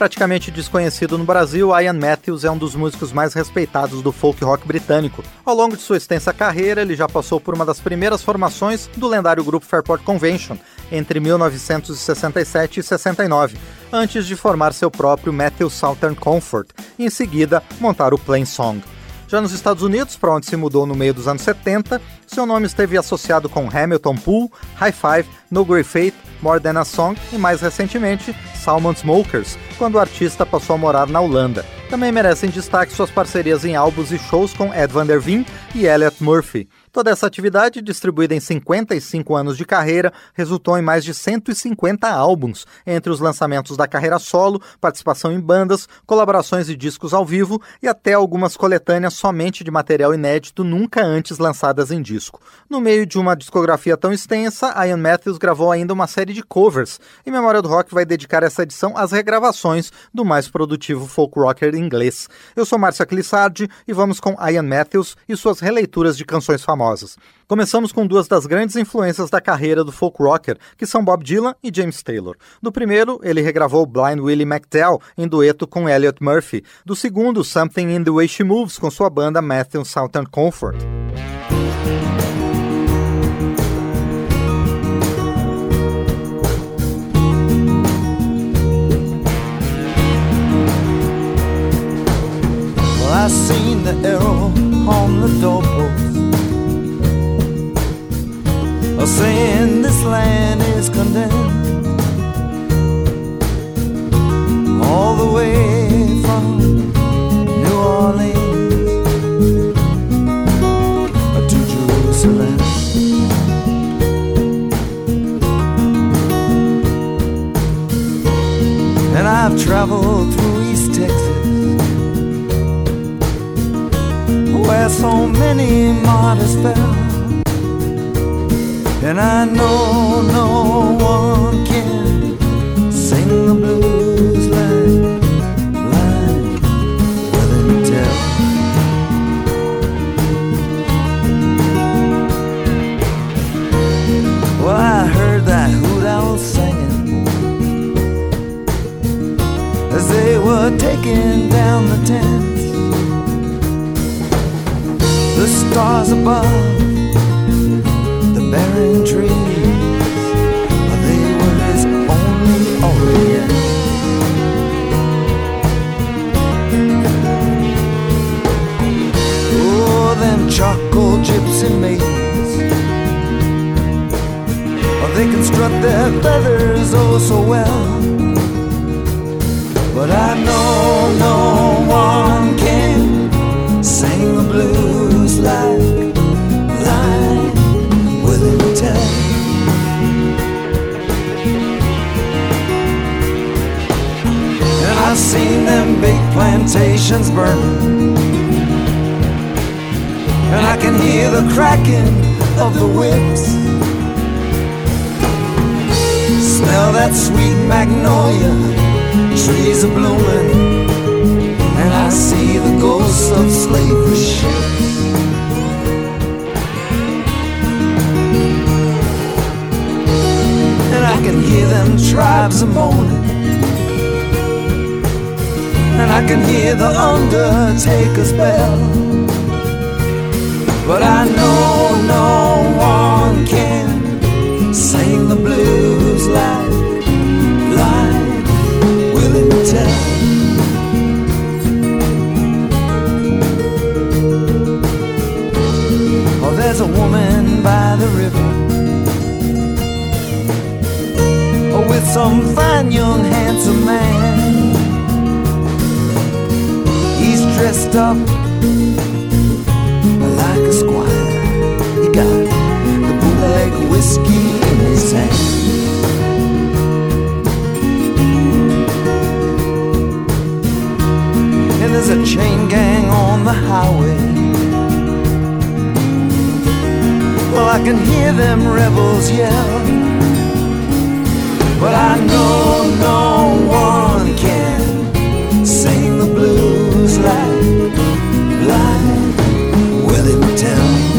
Praticamente desconhecido no Brasil, Ian Matthews é um dos músicos mais respeitados do folk rock britânico. Ao longo de sua extensa carreira, ele já passou por uma das primeiras formações do lendário grupo Fairport Convention, entre 1967 e 69, antes de formar seu próprio Matthews Southern Comfort e, em seguida, montar o Plain Song. Já nos Estados Unidos, para onde se mudou no meio dos anos 70, seu nome esteve associado com Hamilton Pool, High Five, No Great Fate, More Than a Song e, mais recentemente, Salmon Smokers, quando o artista passou a morar na Holanda. Também merecem destaque suas parcerias em álbuns e shows com Ed Van Der Veen e Elliot Murphy. Toda essa atividade, distribuída em 55 anos de carreira, resultou em mais de 150 álbuns, entre os lançamentos da carreira solo, participação em bandas, colaborações e discos ao vivo e até algumas coletâneas somente de material inédito nunca antes lançadas em disco. No meio de uma discografia tão extensa, Ian Matthews gravou ainda uma série de covers, e Memória do Rock vai dedicar essa edição às regravações do mais produtivo folk rocker inglês. Eu sou Márcia Clissardi e vamos com Ian Matthews e suas releituras de canções famosas famosas. Começamos com duas das grandes influências da carreira do folk rocker, que são Bob Dylan e James Taylor. Do primeiro, ele regravou Blind Willie McDowell em dueto com Elliot Murphy. Do segundo, Something in the Way She Moves com sua banda Matthew Southern Comfort. Land is condemned all the way from New Orleans to Jerusalem. And I've traveled through East Texas where so many martyrs fell. And I know strut their feathers oh so well. But I know no one can sing the blues like I've seen them big plantations burn. And I can hear the cracking of the whips. Smell that sweet magnolia, trees are blooming. And I see the ghosts of slavery ships. And I can hear them tribes a moaning and I can hear the undertaker's bell. But I know no one can the blues like, like Willie Tell. Oh, there's a woman by the river. Oh, with some fine young handsome man He's dressed up like a squire. He got the bootleg whiskey hand. And there's a chain gang on the highway. Well, I can hear them rebels yell. But I know no one can sing the blues like, like Willie McTell.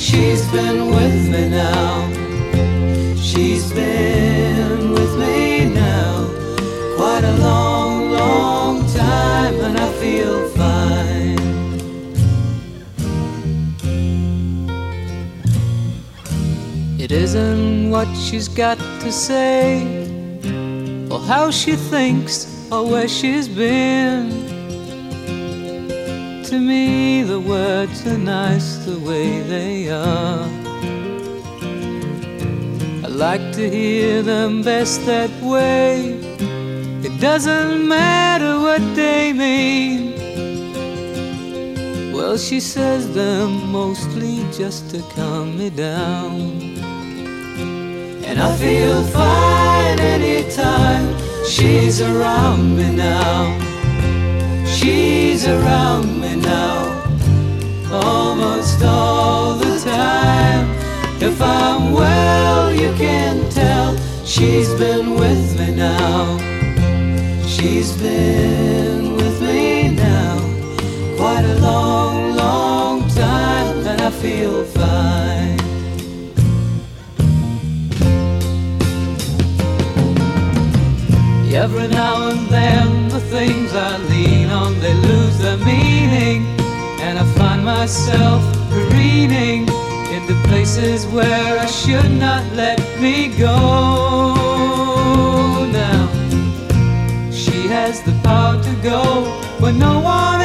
She's been with me now. She's been with me now. Quite a long, long time, and I feel fine. It isn't what she's got to say, or how she thinks, or where she's been. To me, the words are nice the way they are. I like to hear them best that way. It doesn't matter what they mean. Well, she says them mostly just to calm me down. And I feel fine anytime she's around me now. She's around me now, almost all the time. If I'm well, you can tell she's been with me now. She's been with me now, quite a long, long time, and I feel fine. Every now and then, the things I lean on they lose their meaning, and I find myself careening into places where I should not let me go. Now she has the power to go when no one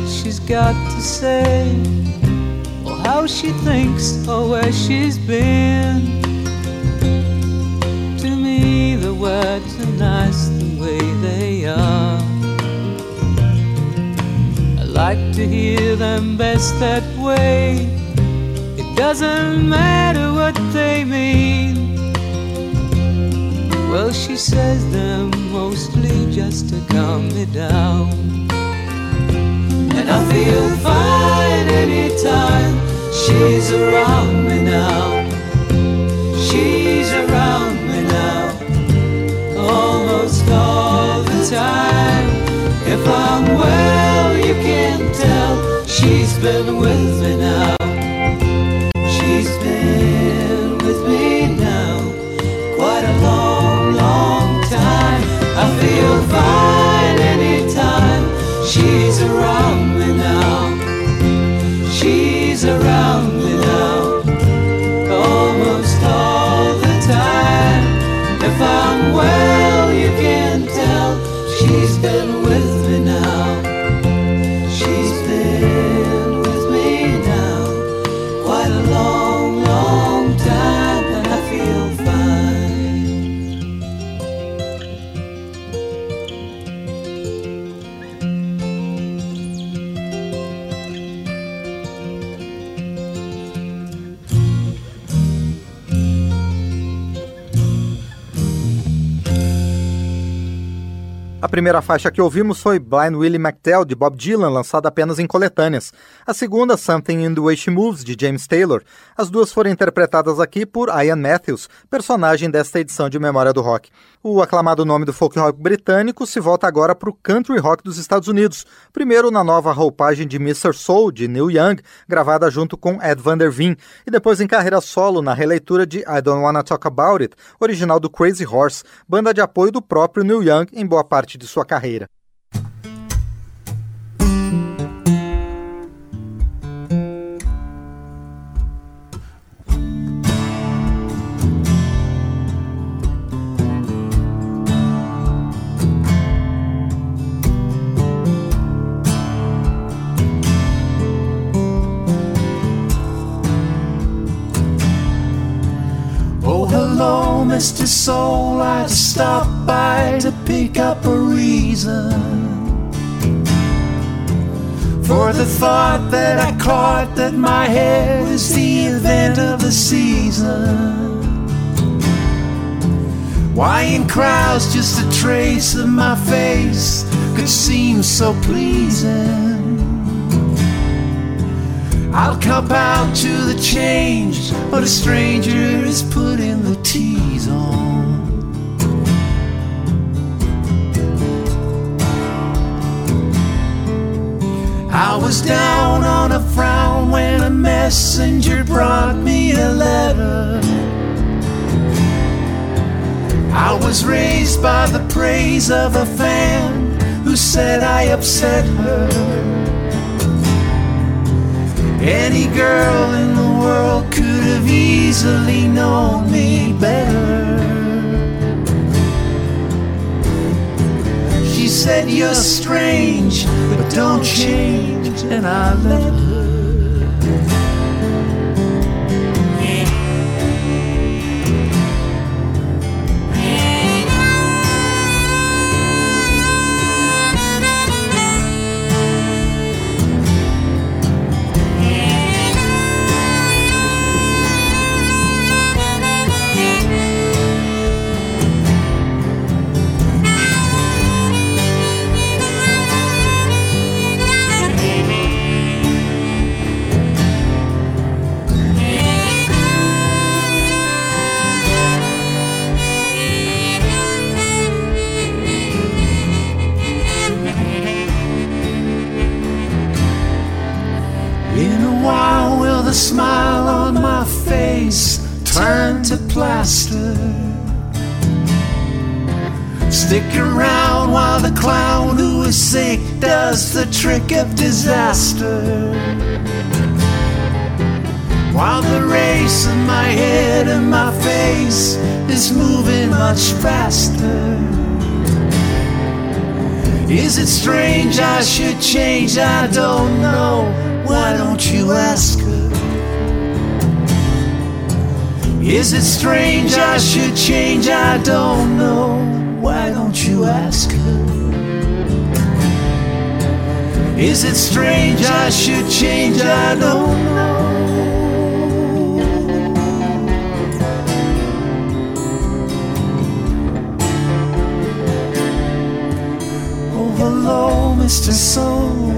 what she's got to say or how she thinks or where she's been. To me, the words are nice the way they are. I like to hear them best that way. It doesn't matter what they mean. Well, she says them mostly just to calm me down. And I feel fine anytime She's around me now. She's around me now. Almost all the time. If I'm well, you can tell. She's been with me now. Primeira faixa que ouvimos foi Blind Willie McTell, de Bob Dylan, lançada apenas em coletâneas. A segunda, Something in the Way She Moves, de James Taylor. As duas foram interpretadas aqui por Ian Matthews, personagem desta edição de Memória do Rock. O aclamado nome do folk rock britânico se volta agora para o country rock dos Estados Unidos, primeiro na nova roupagem de Mr. Soul, de Neil Young, gravada junto com Ed Van Der Veen, e depois em carreira solo na releitura de I Don't Wanna Talk About It, original do Crazy Horse, banda de apoio do próprio Neil Young em boa parte de sua carreira. Hello, Mr. Soul. I stopped by to pick up a reason for the thought that I caught that my head was the event of the season. Why in crowds just a trace of my face could seem so pleasing? I'll cop out to the change, but a stranger is putting the tease on. I was down on a frown when a messenger brought me a letter. I was raised by the praise of a fan who said I upset her. Any girl in the world could have easily known me better. She said, You're strange, but don't change. And I let her. is moving much faster. Is it strange I should change? I don't know. Why don't you ask her? Is it strange I should change? I don't know. Why don't you ask her? Is it strange I should change? I don't know. Mr. Soul.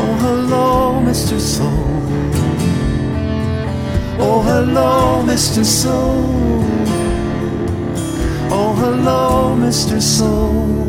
Oh, hello, Mr. Soul. Oh, hello, Mr. Soul. Oh, hello, Mr. Soul.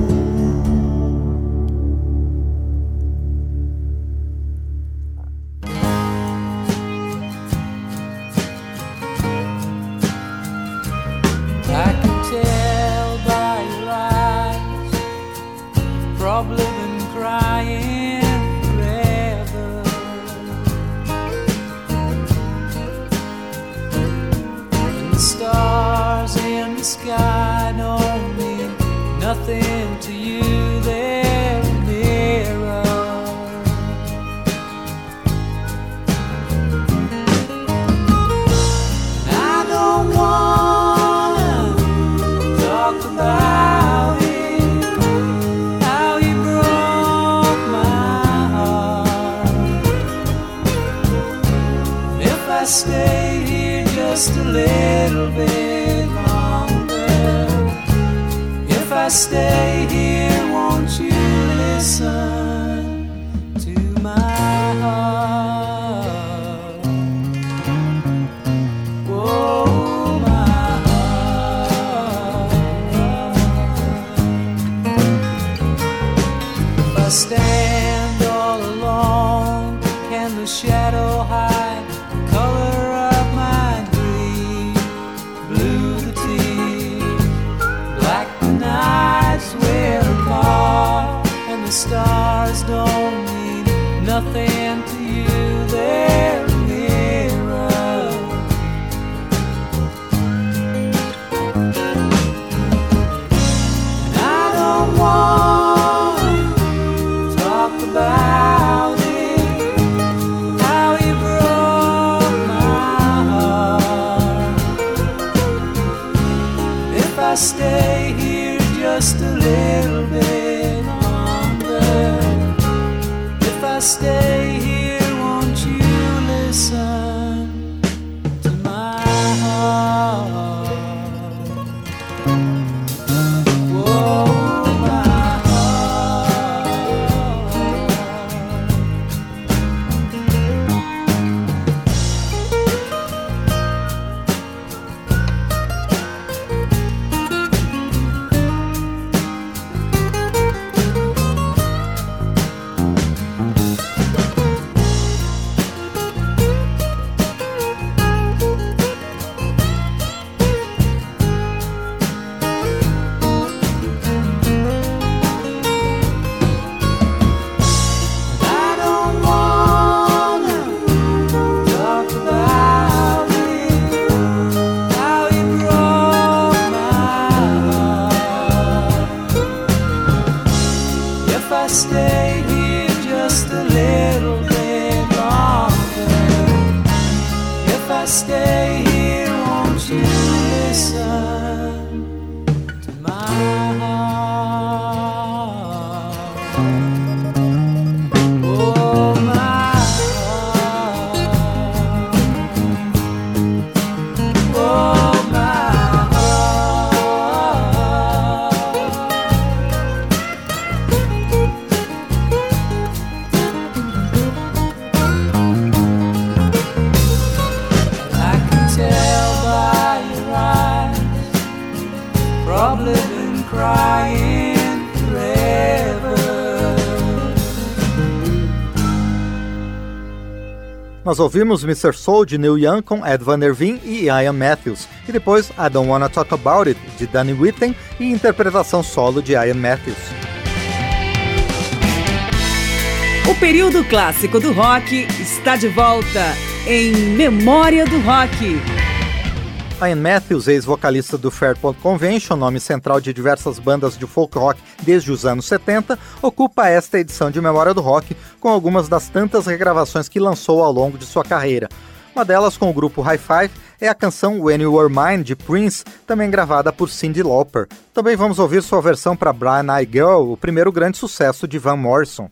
stay. Nós ouvimos Mr. Soul de Neil Young com Ed Van Der Veen e Ian Matthews, e depois I Don't Wanna Talk About It de Danny Whitten e interpretação solo de Ian Matthews. O período clássico do rock está de volta em Memória do Rock. Ian Matthews, ex-vocalista do Fairport Convention, nome central de diversas bandas de folk rock desde os anos 70, ocupa esta edição de Memória do Rock com algumas das tantas regravações que lançou ao longo de sua carreira. Uma delas, com o grupo High Five, é a canção When You Were Mine, de Prince, também gravada por Cyndi Lauper. Também vamos ouvir sua versão para Brian I Girl, o primeiro grande sucesso de Van Morrison.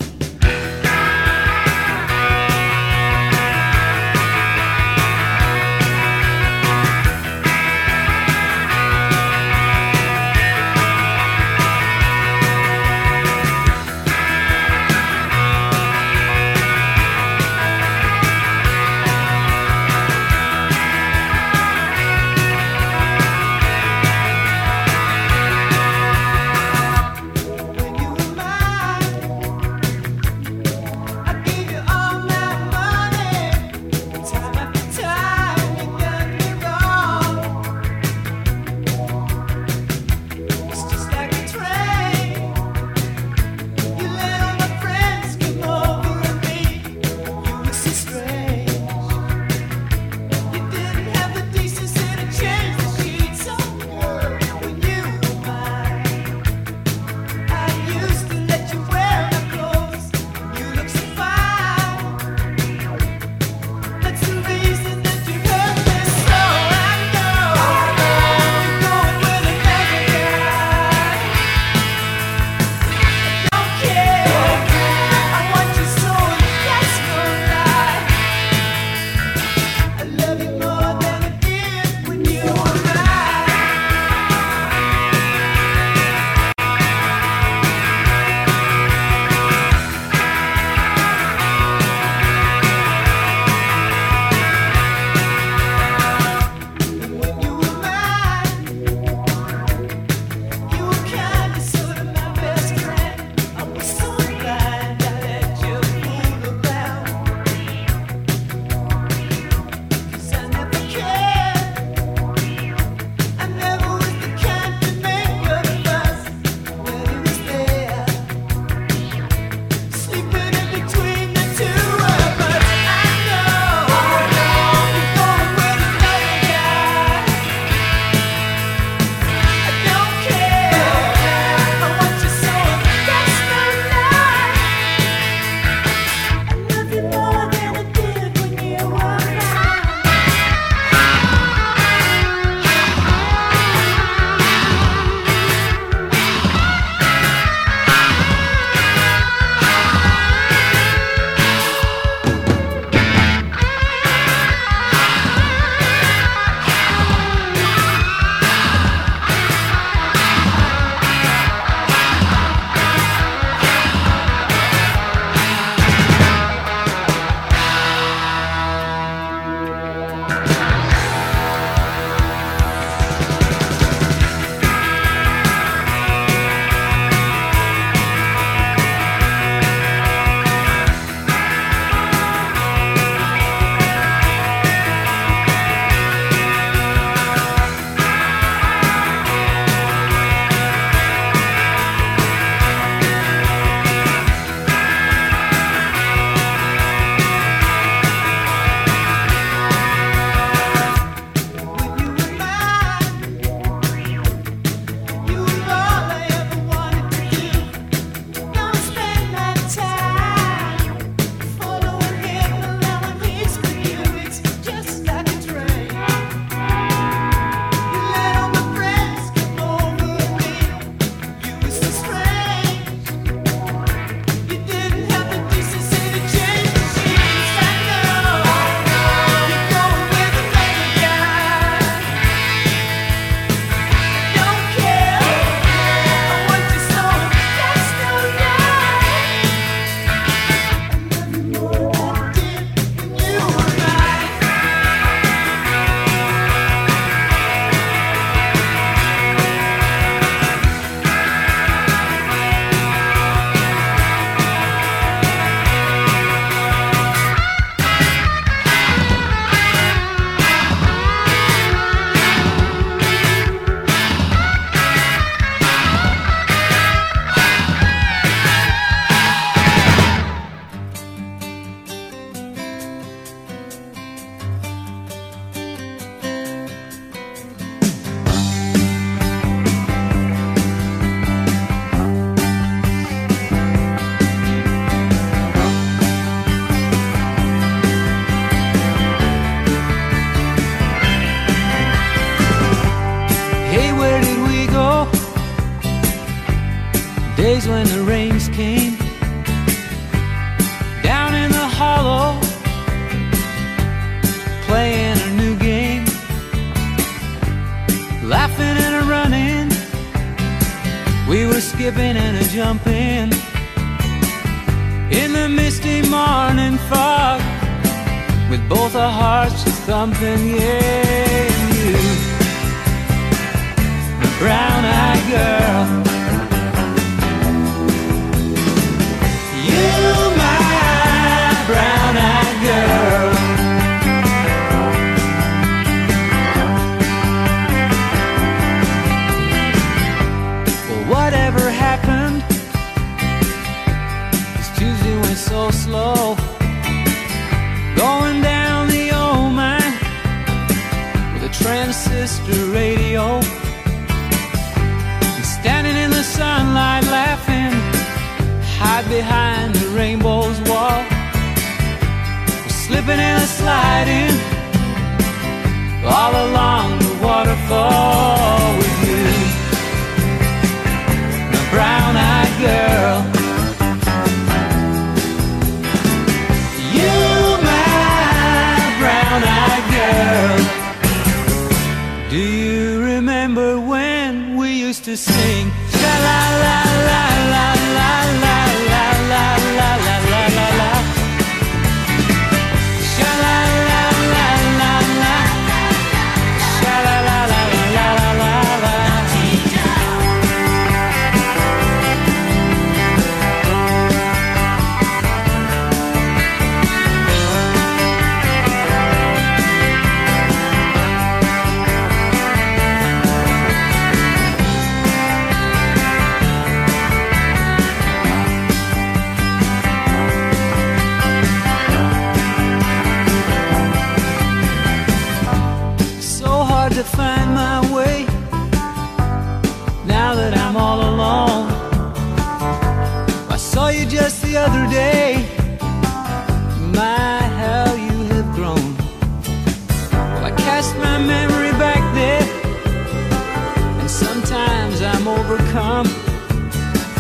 Overcome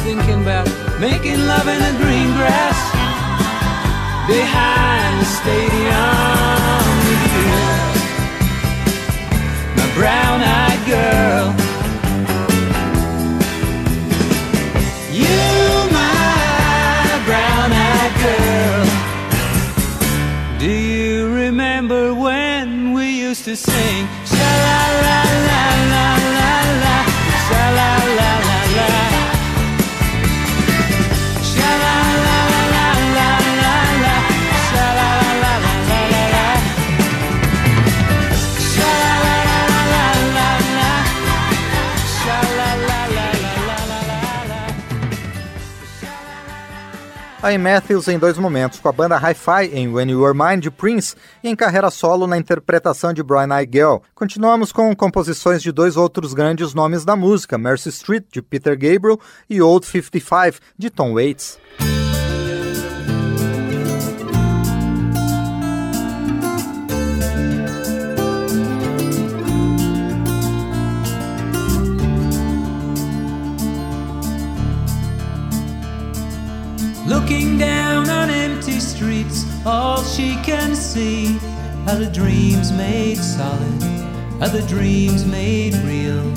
thinking about making love in the green grass behind the stadium my brown-eyed girl. You, my brown-eyed girl. Do you remember when we used to sing? Sha la la Aí Matthews em dois momentos, com a banda Hi-Fi em When You Were Mine de Prince e em carreira solo na interpretação de Brian Girl. Continuamos com composições de dois outros grandes nomes da música, Mercy Street de Peter Gabriel e Old 55 de Tom Waits. Looking down on empty streets, all she can see are the dreams made solid, are the dreams made real.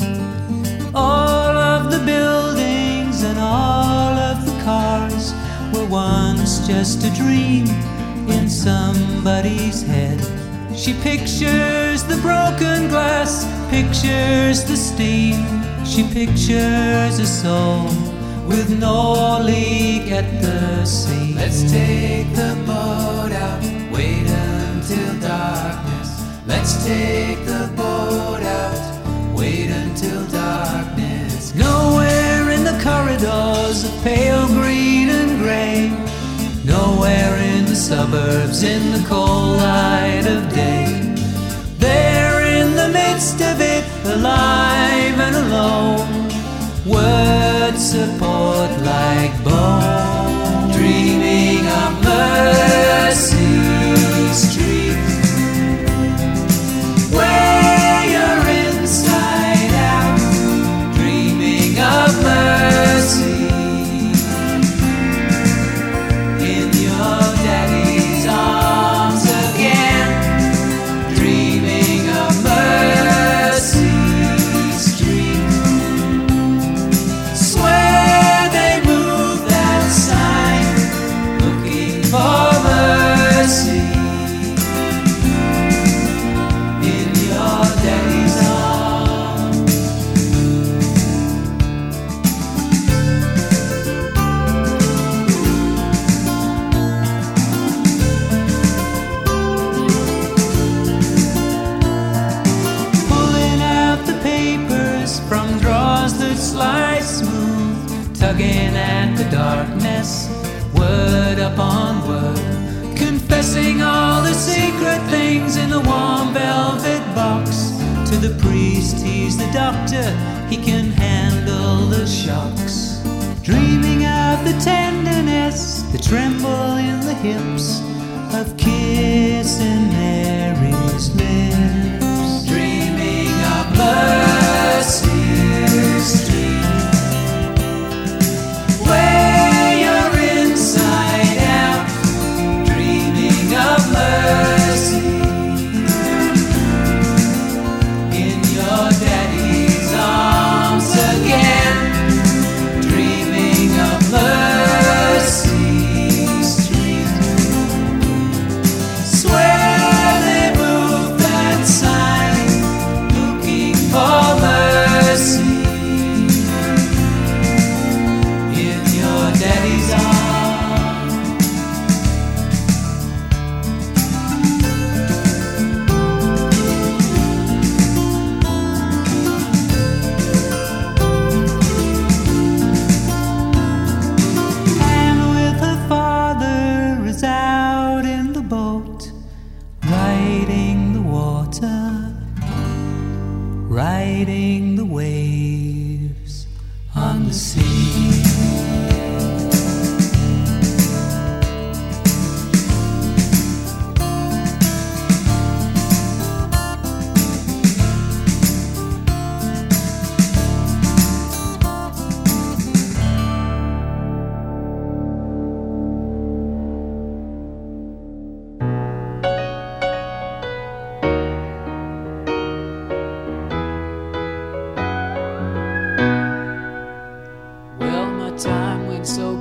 All of the buildings and all of the cars were once just a dream in somebody's head. She pictures the broken glass, pictures the steam. She pictures a soul with no leak at the sea. Let's take the boat out, wait until darkness. Let's take the boat out, wait until darkness. Nowhere in the corridors of pale green and gray. Nowhere in the suburbs in the cold light of day. There in the midst of it, alive and alone. Words support like bone, dreaming of mercy in the warm velvet box. To the priest, he's the doctor, he can handle the shocks. Dreaming of the tenderness, the tremble in the hips of kissing.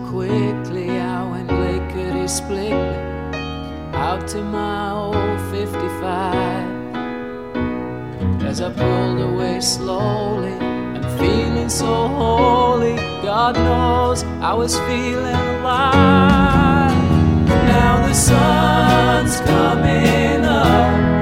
quickly I went lickety split out to my old 55. As I pulled away slowly, I'm feeling so holy. God knows I was feeling alive. Now the sun's coming up.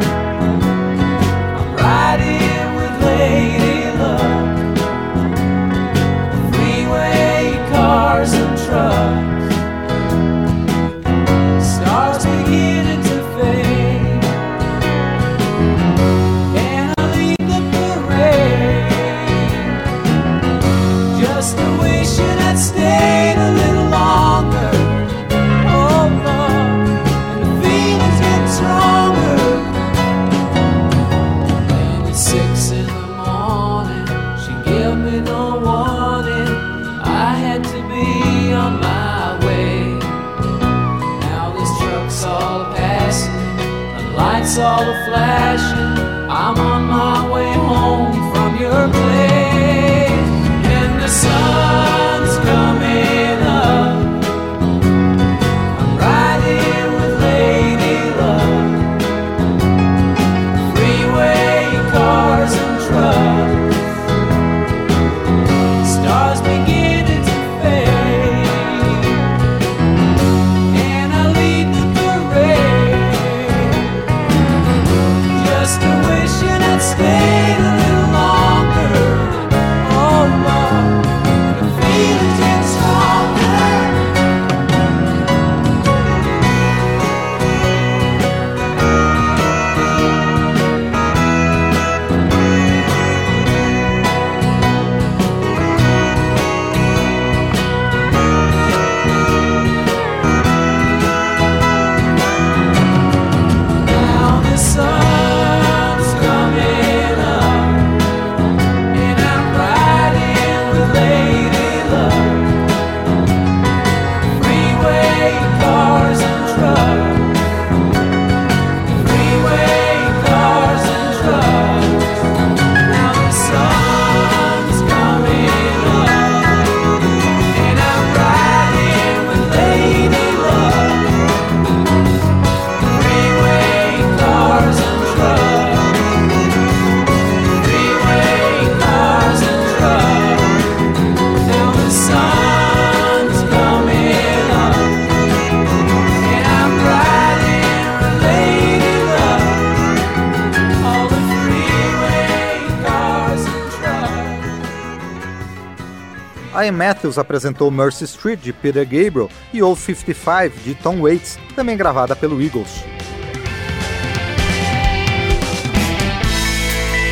Ryan Matthews apresentou Mercy Street de Peter Gabriel e Old 55 de Tom Waits, também gravada pelo Eagles.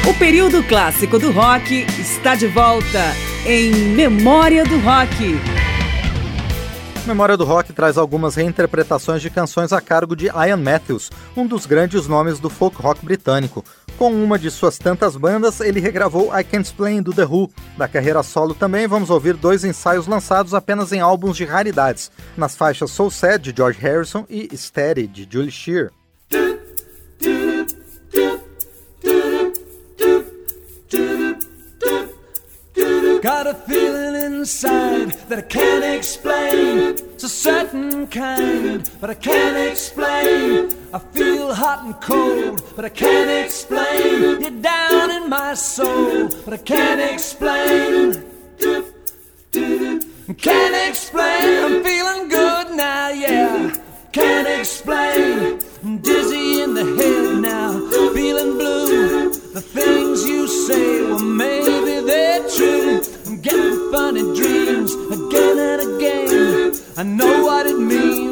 O período clássico do rock está de volta em Memória do Rock. Memória do Rock traz algumas reinterpretações de canções a cargo de Ian Matthews, um dos grandes nomes do folk rock britânico. Com uma de suas tantas bandas, ele regravou I Can't Explain do The Who. Da carreira solo também vamos ouvir dois ensaios lançados apenas em álbuns de raridades, nas faixas Soul Sad de George Harrison e Steady de Julie Shear. Got a feeling inside that I can't explain. It's a certain kind, but I can't explain. I feel hot and cold, but I can't explain. You're down in my soul, but I can't explain. Can't explain. I'm feeling good now, yeah. Can't explain. I'm dizzy in the head now, feeling blue. The things you say, well, maybe they're true. I'm getting funny dreams again and again. I know what it means,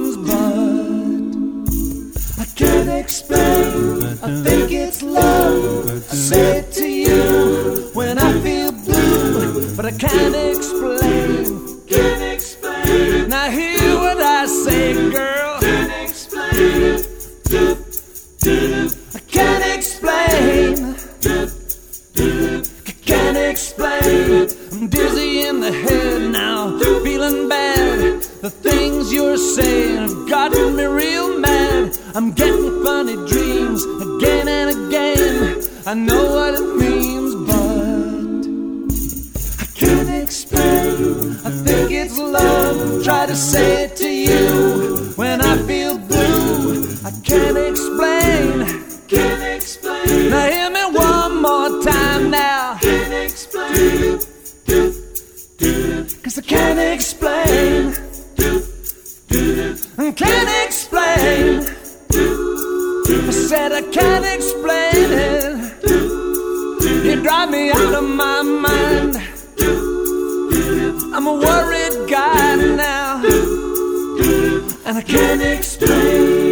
can't explain. I think it's love. I say it to you when I feel blue, but I can't explain. Can't explain. Now hear what I say, girl. Can't explain. I can't explain. Can't explain. I'm dizzy in the head now, feeling bad. The things you're saying have gotten. I'm getting funny dreams again and again. I know what it means, but I can't explain. I think it's love. Try to say it to you when I feel blue. I can't explain. Can't explain. Now hear me one more time now. Can't explain. Cause I can't explain. Can't explain. I said I can't explain it. You drive me out of my mind. I'm a worried guy now. And I can't explain.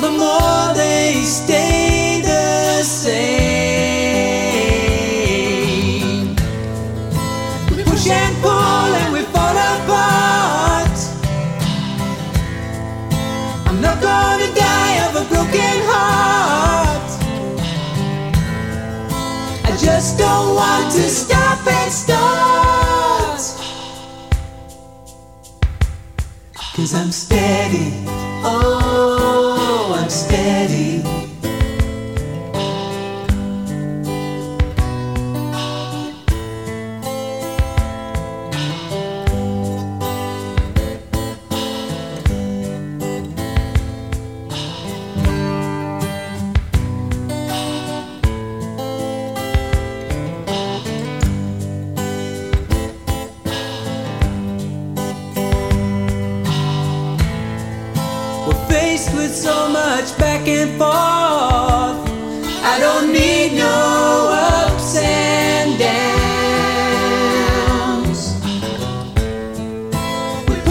The more they stay the same. We push and pull and we fall apart. I'm not gonna die of a broken heart. I just don't want to stop and start. Cause I'm steady. Oh, I'm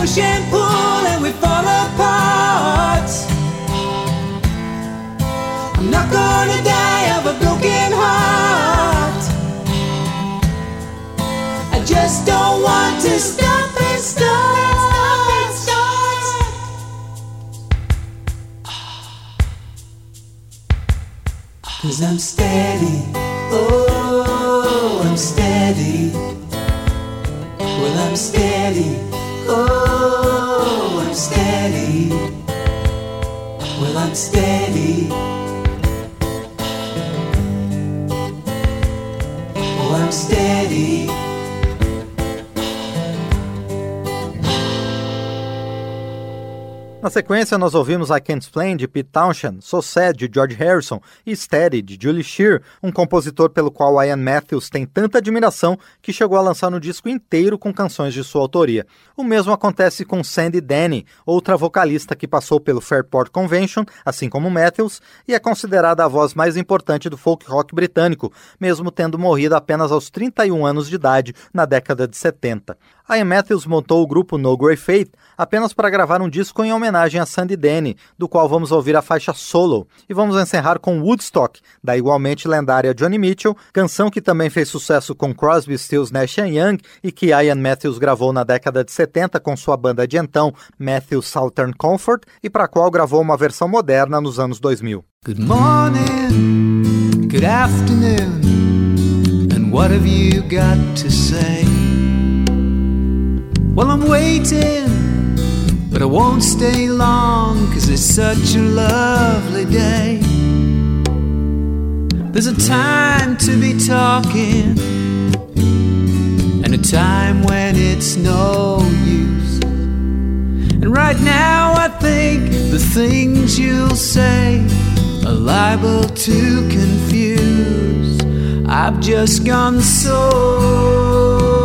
push and pull and we fall apart. I'm not gonna die of a broken heart. I just don't want to stop and start. Cause I'm steady. Oh, I'm steady. Well, I'm steady. Oh, Well, Na sequência, nós ouvimos I Can't Explain de Pete Townshend, So Sad de George Harrison e Steady de Julie Shear, um compositor pelo qual Ian Matthews tem tanta admiração que chegou a lançar um disco inteiro com canções de sua autoria. O mesmo acontece com Sandy Denny, outra vocalista que passou pelo Fairport Convention, assim como Matthews, e é considerada a voz mais importante do folk rock britânico, mesmo tendo morrido apenas aos 31 anos de idade na década de 70. Ian Matthews montou o grupo No Grey Faith apenas para gravar um disco em homenagem a Sandy Denny, do qual vamos ouvir a faixa Solo. E vamos encerrar com Woodstock, da igualmente lendária Johnny Mitchell, canção que também fez sucesso com Crosby, Stills, Nash Young e que Ian Matthews gravou na década de 70 com sua banda de então, Matthews Southern Comfort, e para a qual gravou uma versão moderna nos anos 2000. Good morning, good afternoon, and what have you got to say? Well, I'm waiting, but I won't stay long, cause it's such a lovely day. There's a time to be talking, and a time when it's no use. And right now, I think the things you'll say are liable to confuse. I've just gone so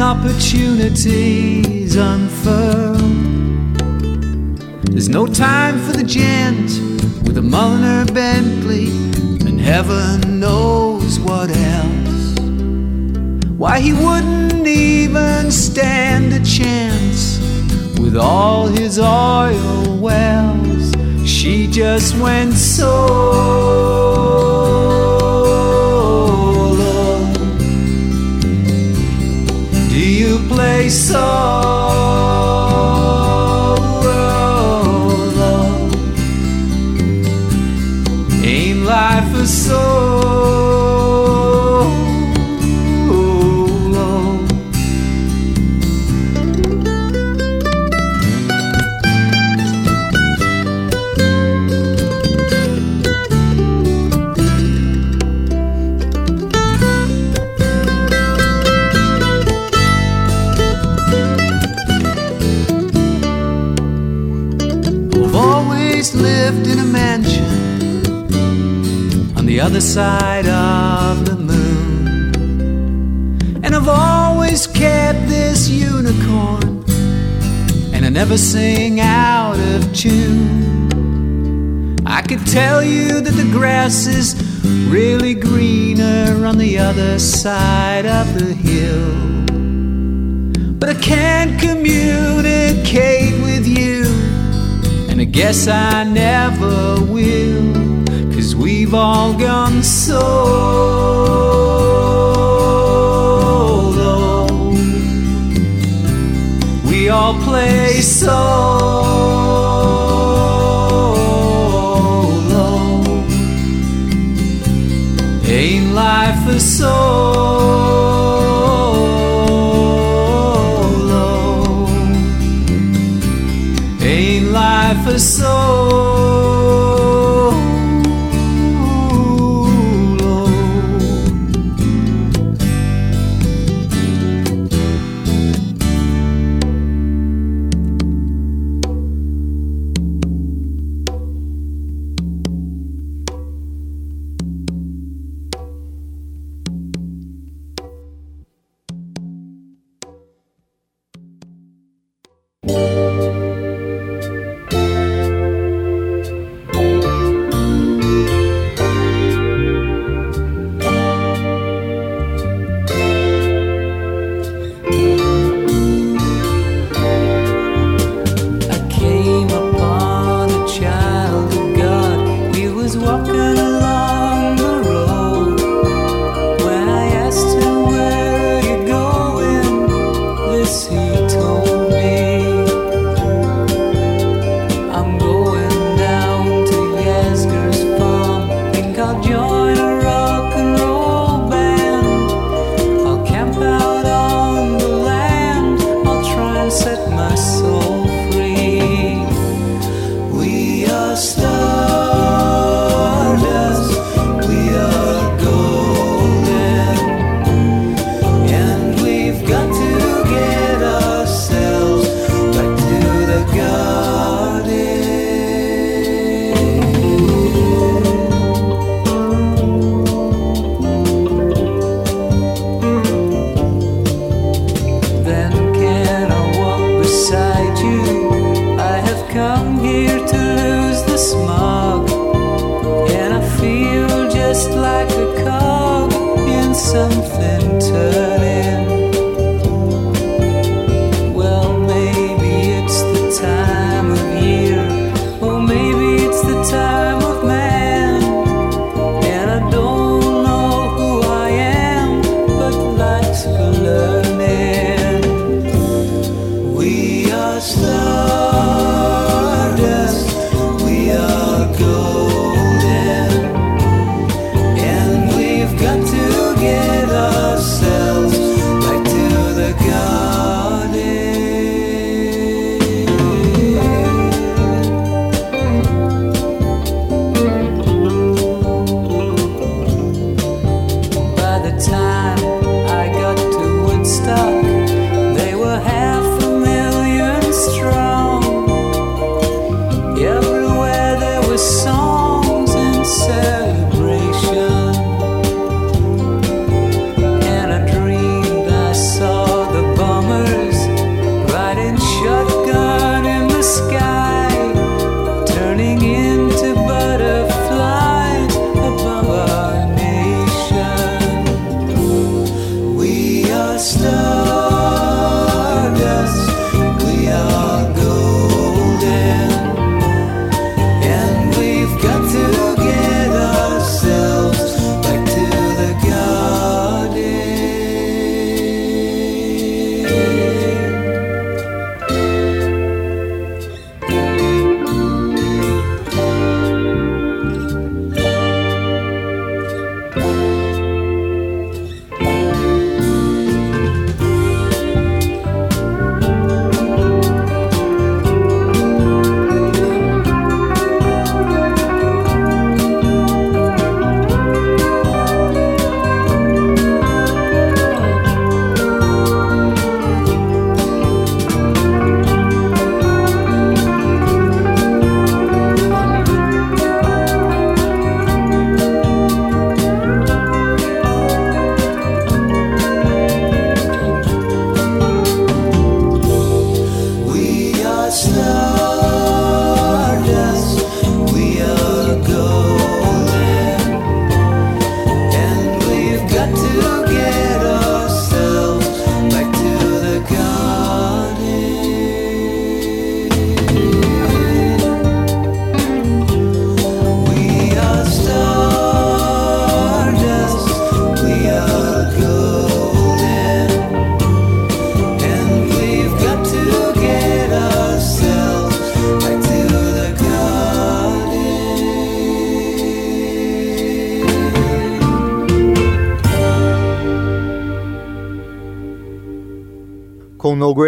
golden opportunities unfurl. There's no time for the gent with a Mulliner Bentley, and heaven knows what else. Why he wouldn't even stand a chance with all his oil wells. She just went solo. You play side of the moon. And I've always kept this unicorn, and I never sing out of tune. I could tell you that the grass is really greener on the other side of the hill. But I can't communicate with you. And I guess I never will. We've all gone solo. We all play solo. Ain't life a solo?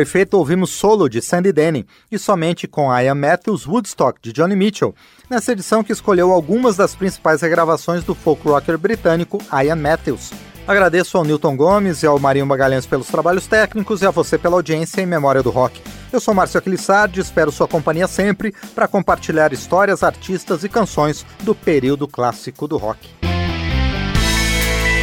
Fate ouvimos solo de Sandy Denny e somente com Ian Matthews Woodstock de Johnny Mitchell, nessa edição que escolheu algumas das principais regravações do folk rocker britânico Ian Matthews. Agradeço ao Newton Gomes e ao Marinho Magalhães pelos trabalhos técnicos e a você pela audiência em Memória do Rock. Eu sou Márcio Aquilissardi espero sua companhia sempre para compartilhar histórias, artistas e canções do período clássico do rock.